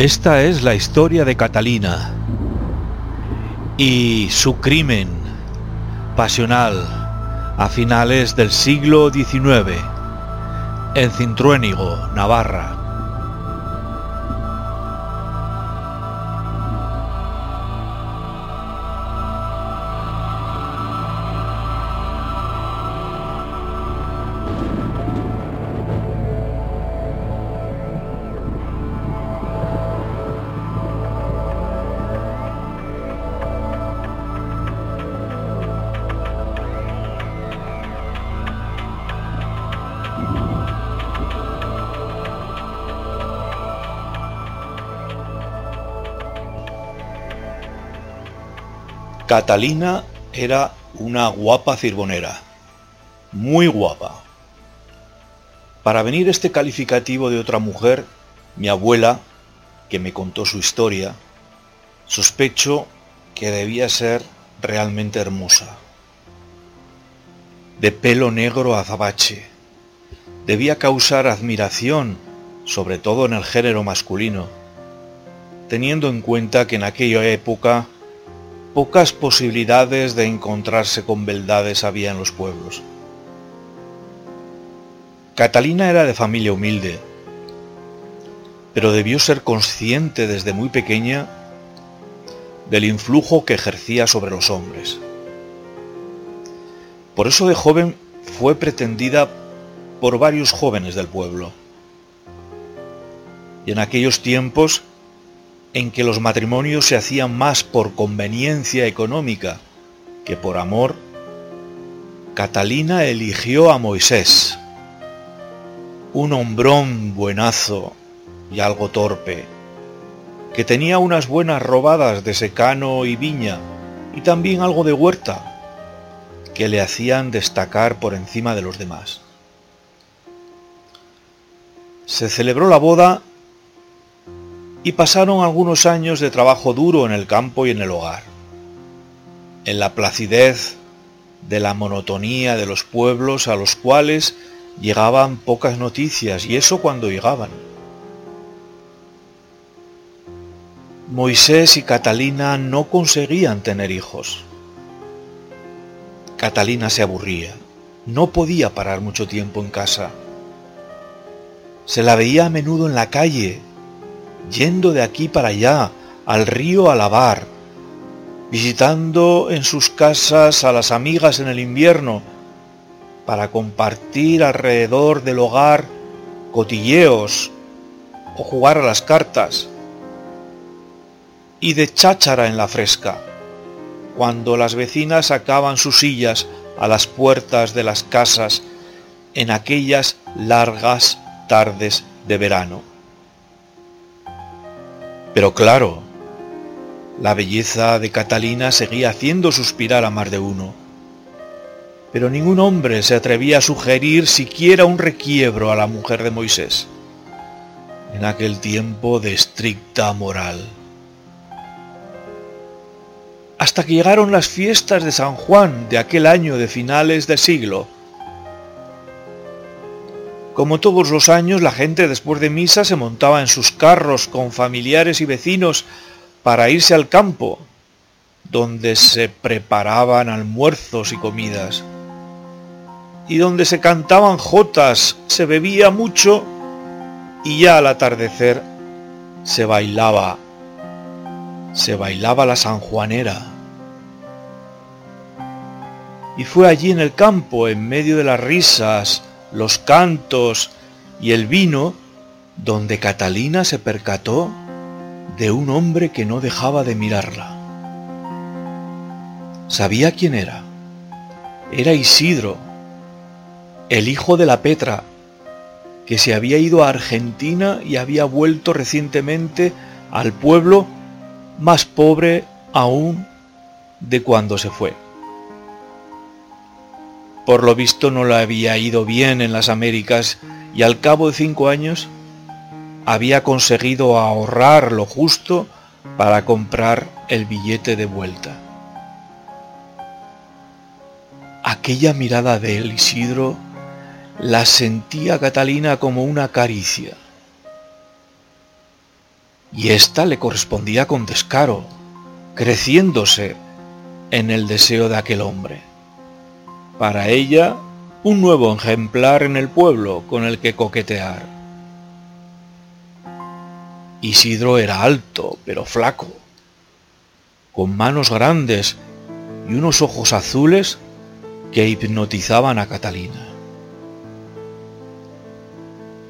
Esta es la historia de Catalina y su crimen pasional a finales del siglo XIX en Cintruénigo, Navarra. Catalina era una guapa cirbonera, muy guapa. Para venir este calificativo de otra mujer, mi abuela, que me contó su historia, sospecho que debía ser realmente hermosa. De pelo negro azabache, debía causar admiración, sobre todo en el género masculino, teniendo en cuenta que en aquella época pocas posibilidades de encontrarse con beldades había en los pueblos. Catalina era de familia humilde, pero debió ser consciente desde muy pequeña del influjo que ejercía sobre los hombres. Por eso de joven fue pretendida por varios jóvenes del pueblo. Y en aquellos tiempos en que los matrimonios se hacían más por conveniencia económica que por amor, Catalina eligió a Moisés, un hombrón buenazo y algo torpe, que tenía unas buenas robadas de secano y viña y también algo de huerta, que le hacían destacar por encima de los demás. Se celebró la boda y pasaron algunos años de trabajo duro en el campo y en el hogar, en la placidez de la monotonía de los pueblos a los cuales llegaban pocas noticias, y eso cuando llegaban. Moisés y Catalina no conseguían tener hijos. Catalina se aburría, no podía parar mucho tiempo en casa. Se la veía a menudo en la calle, yendo de aquí para allá, al río a lavar, visitando en sus casas a las amigas en el invierno, para compartir alrededor del hogar cotilleos o jugar a las cartas, y de cháchara en la fresca, cuando las vecinas sacaban sus sillas a las puertas de las casas en aquellas largas tardes de verano. Pero claro, la belleza de Catalina seguía haciendo suspirar a más de uno. Pero ningún hombre se atrevía a sugerir siquiera un requiebro a la mujer de Moisés, en aquel tiempo de estricta moral. Hasta que llegaron las fiestas de San Juan de aquel año de finales del siglo, como todos los años, la gente después de misa se montaba en sus carros con familiares y vecinos para irse al campo, donde se preparaban almuerzos y comidas, y donde se cantaban jotas, se bebía mucho y ya al atardecer se bailaba, se bailaba la sanjuanera. Y fue allí en el campo, en medio de las risas, los cantos y el vino, donde Catalina se percató de un hombre que no dejaba de mirarla. Sabía quién era. Era Isidro, el hijo de la Petra, que se había ido a Argentina y había vuelto recientemente al pueblo más pobre aún de cuando se fue. Por lo visto no le había ido bien en las Américas y al cabo de cinco años había conseguido ahorrar lo justo para comprar el billete de vuelta. Aquella mirada de él, Isidro, la sentía Catalina como una caricia. y ésta le correspondía con descaro, creciéndose en el deseo de aquel hombre. Para ella, un nuevo ejemplar en el pueblo con el que coquetear. Isidro era alto, pero flaco, con manos grandes y unos ojos azules que hipnotizaban a Catalina.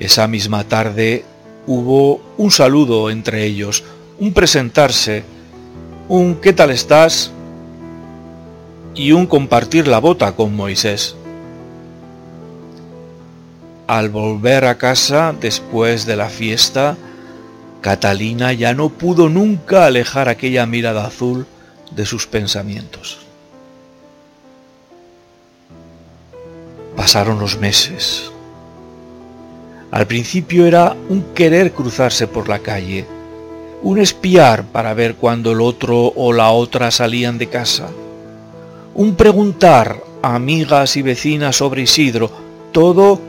Esa misma tarde hubo un saludo entre ellos, un presentarse, un ¿qué tal estás? Y un compartir la bota con Moisés. Al volver a casa después de la fiesta, Catalina ya no pudo nunca alejar aquella mirada azul de sus pensamientos. Pasaron los meses. Al principio era un querer cruzarse por la calle, un espiar para ver cuando el otro o la otra salían de casa, un preguntar a amigas y vecinas sobre Isidro, todo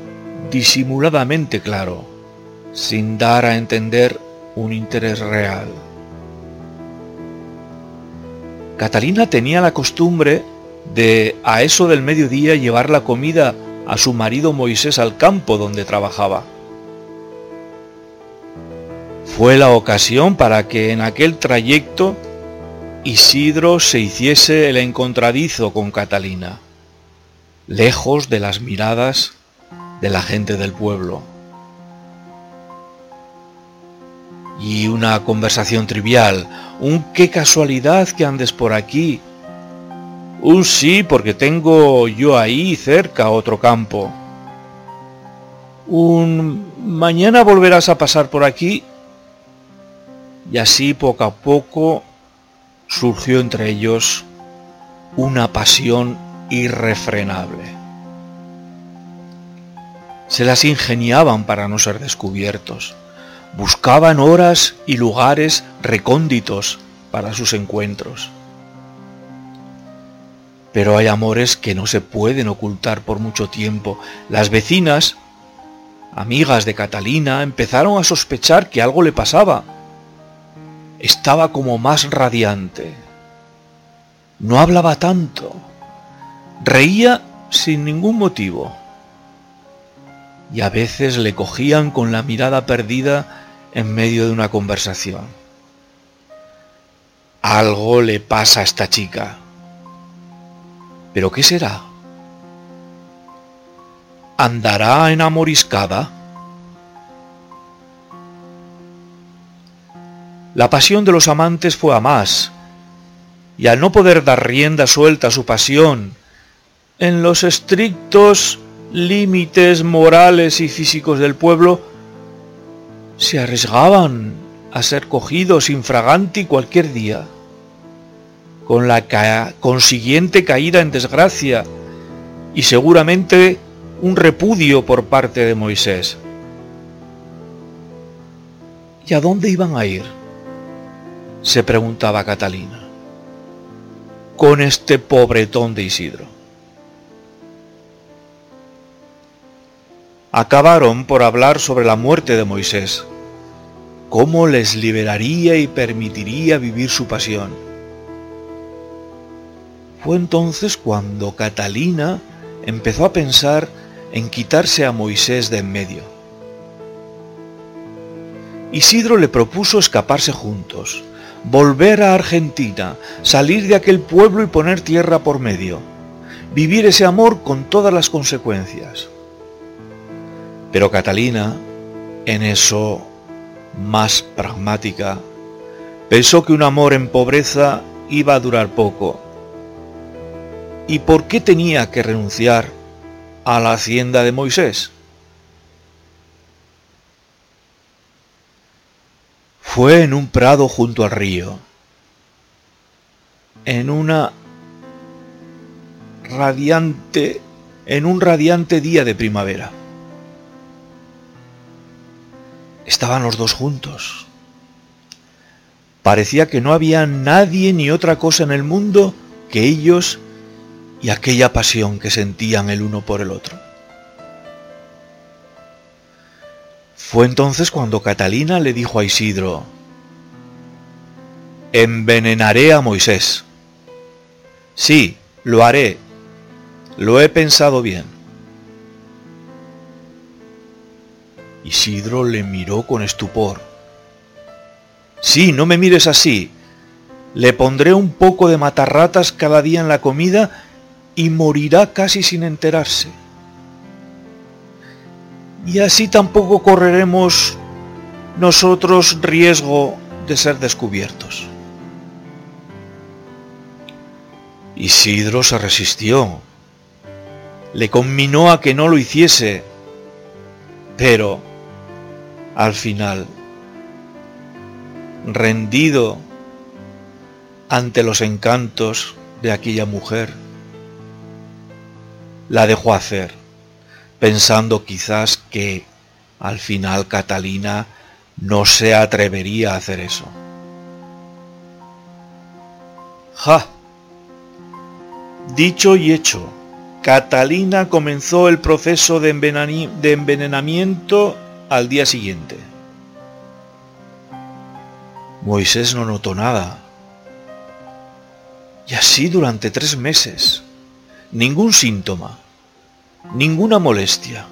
disimuladamente claro, sin dar a entender un interés real. Catalina tenía la costumbre de a eso del mediodía llevar la comida a su marido Moisés al campo donde trabajaba. Fue la ocasión para que en aquel trayecto Isidro se hiciese el encontradizo con Catalina, lejos de las miradas de la gente del pueblo. Y una conversación trivial, un qué casualidad que andes por aquí, un sí, porque tengo yo ahí cerca otro campo. Un mañana volverás a pasar por aquí. Y así poco a poco surgió entre ellos una pasión irrefrenable. Se las ingeniaban para no ser descubiertos. Buscaban horas y lugares recónditos para sus encuentros. Pero hay amores que no se pueden ocultar por mucho tiempo. Las vecinas, amigas de Catalina, empezaron a sospechar que algo le pasaba. Estaba como más radiante. No hablaba tanto. Reía sin ningún motivo. Y a veces le cogían con la mirada perdida en medio de una conversación. Algo le pasa a esta chica. ¿Pero qué será? ¿Andará enamoriscada? La pasión de los amantes fue a más, y al no poder dar rienda suelta a su pasión, en los estrictos límites morales y físicos del pueblo, se arriesgaban a ser cogidos infraganti cualquier día con la consiguiente caída en desgracia y seguramente un repudio por parte de Moisés. ¿Y a dónde iban a ir? Se preguntaba Catalina, con este pobretón de Isidro. Acabaron por hablar sobre la muerte de Moisés, cómo les liberaría y permitiría vivir su pasión fue entonces cuando Catalina empezó a pensar en quitarse a Moisés de en medio. Isidro le propuso escaparse juntos, volver a Argentina, salir de aquel pueblo y poner tierra por medio, vivir ese amor con todas las consecuencias. Pero Catalina, en eso más pragmática, pensó que un amor en pobreza iba a durar poco ¿Y por qué tenía que renunciar a la hacienda de Moisés? Fue en un prado junto al río, en una radiante, en un radiante día de primavera. Estaban los dos juntos. Parecía que no había nadie ni otra cosa en el mundo que ellos y aquella pasión que sentían el uno por el otro. Fue entonces cuando Catalina le dijo a Isidro, envenenaré a Moisés. Sí, lo haré. Lo he pensado bien. Isidro le miró con estupor. Sí, no me mires así. Le pondré un poco de matarratas cada día en la comida y morirá casi sin enterarse. Y así tampoco correremos nosotros riesgo de ser descubiertos. Isidro se resistió. Le conminó a que no lo hiciese, pero al final, rendido ante los encantos de aquella mujer, la dejó hacer, pensando quizás que al final Catalina no se atrevería a hacer eso. ¡Ja! Dicho y hecho, Catalina comenzó el proceso de, envenenamiento al día siguiente. Moisés no notó nada. Y así durante tres meses. Ningún síntoma, ninguna molestia.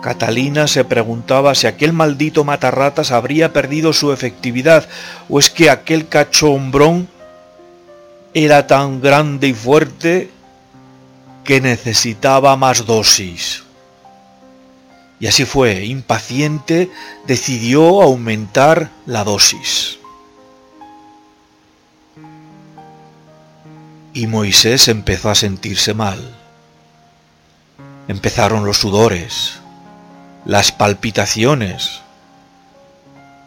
Catalina se preguntaba si aquel maldito matarratas habría perdido su efectividad o es que aquel cachombrón era tan grande y fuerte que necesitaba más dosis. Y así fue, impaciente, decidió aumentar la dosis. Y Moisés empezó a sentirse mal. Empezaron los sudores, las palpitaciones,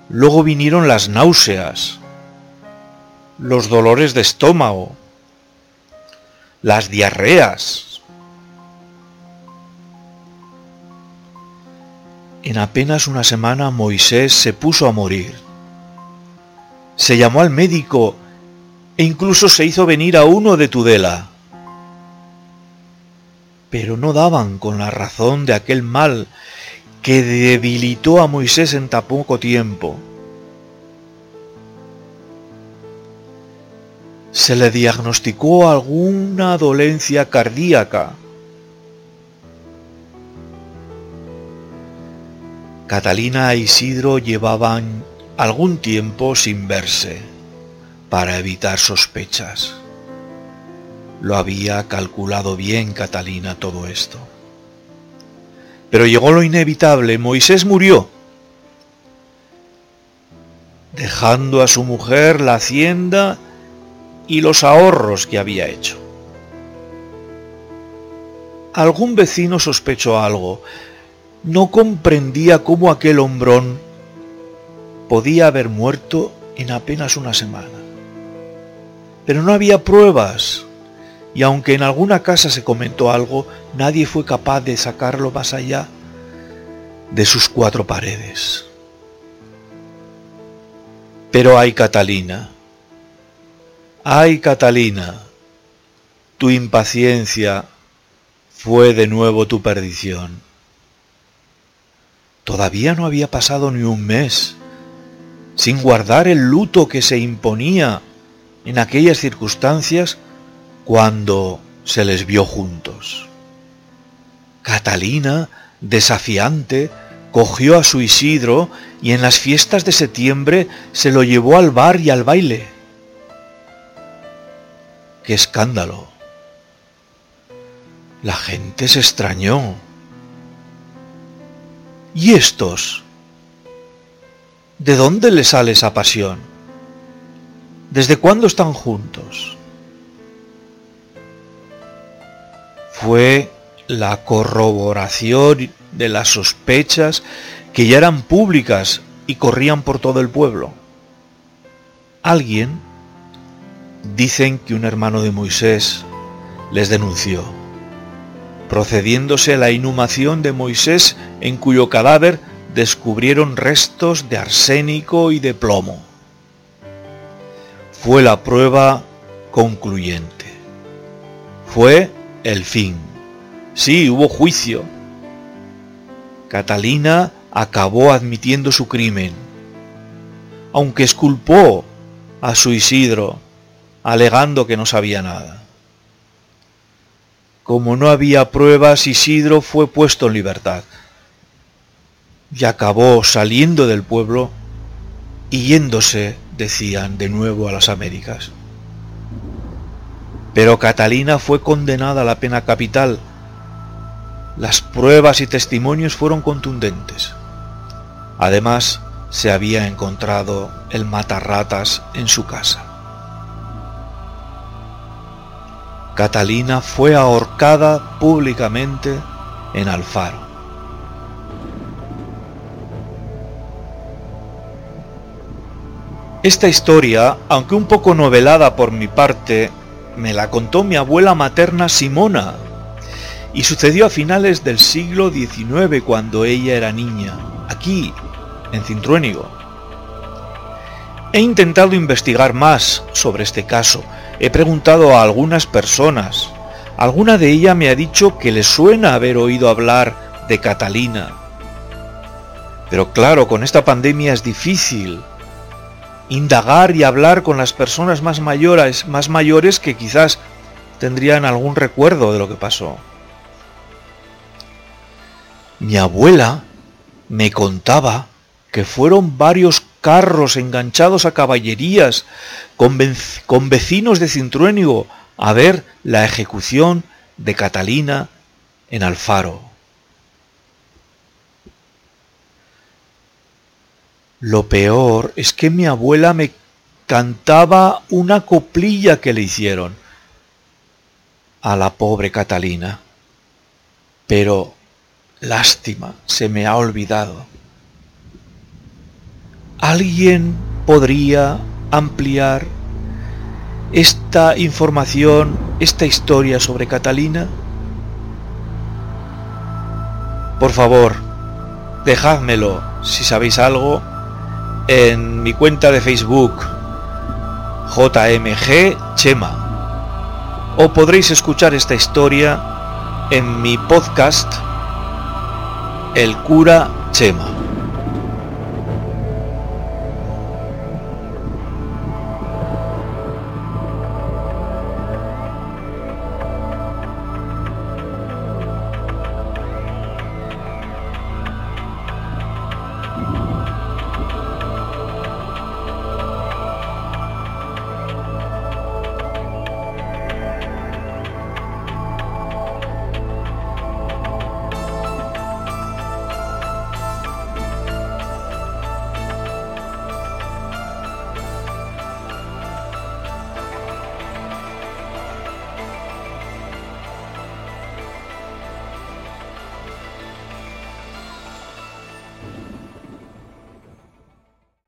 luego vinieron las náuseas, los dolores de estómago, las diarreas. En apenas una semana Moisés se puso a morir. Se llamó al médico e incluso se hizo venir a uno de Tudela. Pero no daban con la razón de aquel mal que debilitó a Moisés en tan poco tiempo. se le diagnosticó alguna dolencia cardíaca. Catalina e Isidro llevaban algún tiempo sin verse para evitar sospechas. Lo había calculado bien Catalina todo esto. Pero llegó lo inevitable, Moisés murió, dejando a su mujer la hacienda y los ahorros que había hecho. Algún vecino sospechó algo. No comprendía cómo aquel hombrón podía haber muerto en apenas una semana. Pero no había pruebas, y aunque en alguna casa se comentó algo, nadie fue capaz de sacarlo más allá de sus cuatro paredes. Pero hay Catalina, Ay, Catalina, tu impaciencia fue de nuevo tu perdición. Todavía no había pasado ni un mes sin guardar el luto que se imponía en aquellas circunstancias cuando se les vio juntos. Catalina, desafiante, cogió a su Isidro y en las fiestas de septiembre se lo llevó al bar y al baile ¡Qué escándalo! La gente se extrañó. ¿Y estos? ¿De dónde le sale esa pasión? ¿Desde cuándo están juntos? Fue la corroboración de las sospechas que ya eran públicas y corrían por todo el pueblo. Alguien Dicen que un hermano de Moisés les denunció, procediéndose a la inhumación de Moisés en cuyo cadáver descubrieron restos de arsénico y de plomo. Fue la prueba concluyente. Fue el fin. Sí, hubo juicio. Catalina acabó admitiendo su crimen. aunque esculpó a su Isidro, alegando que no sabía nada. Como no había pruebas, Isidro fue puesto en libertad y acabó saliendo del pueblo y yéndose, decían, de nuevo a las Américas. Pero Catalina fue condenada a la pena capital. Las pruebas y testimonios fueron contundentes. Además, se había encontrado el matarratas en su casa. Catalina fue ahorcada públicamente en Alfaro. Esta historia, aunque un poco novelada por mi parte, me la contó mi abuela materna Simona y sucedió a finales del siglo XIX cuando ella era niña, aquí, en Cintruénigo. He intentado investigar más sobre este caso. He preguntado a algunas personas. Alguna de ellas me ha dicho que le suena haber oído hablar de Catalina. Pero claro, con esta pandemia es difícil indagar y hablar con las personas más mayores, más mayores que quizás tendrían algún recuerdo de lo que pasó. Mi abuela me contaba que fueron varios carros enganchados a caballerías con, con vecinos de Cintruénigo a ver la ejecución de Catalina en Alfaro. Lo peor es que mi abuela me cantaba una coplilla que le hicieron a la pobre Catalina. Pero, lástima, se me ha olvidado. ¿Alguien podría ampliar esta información, esta historia sobre Catalina? Por favor, dejádmelo si sabéis algo en mi cuenta de Facebook JMG Chema o podréis escuchar esta historia en mi podcast El cura Chema.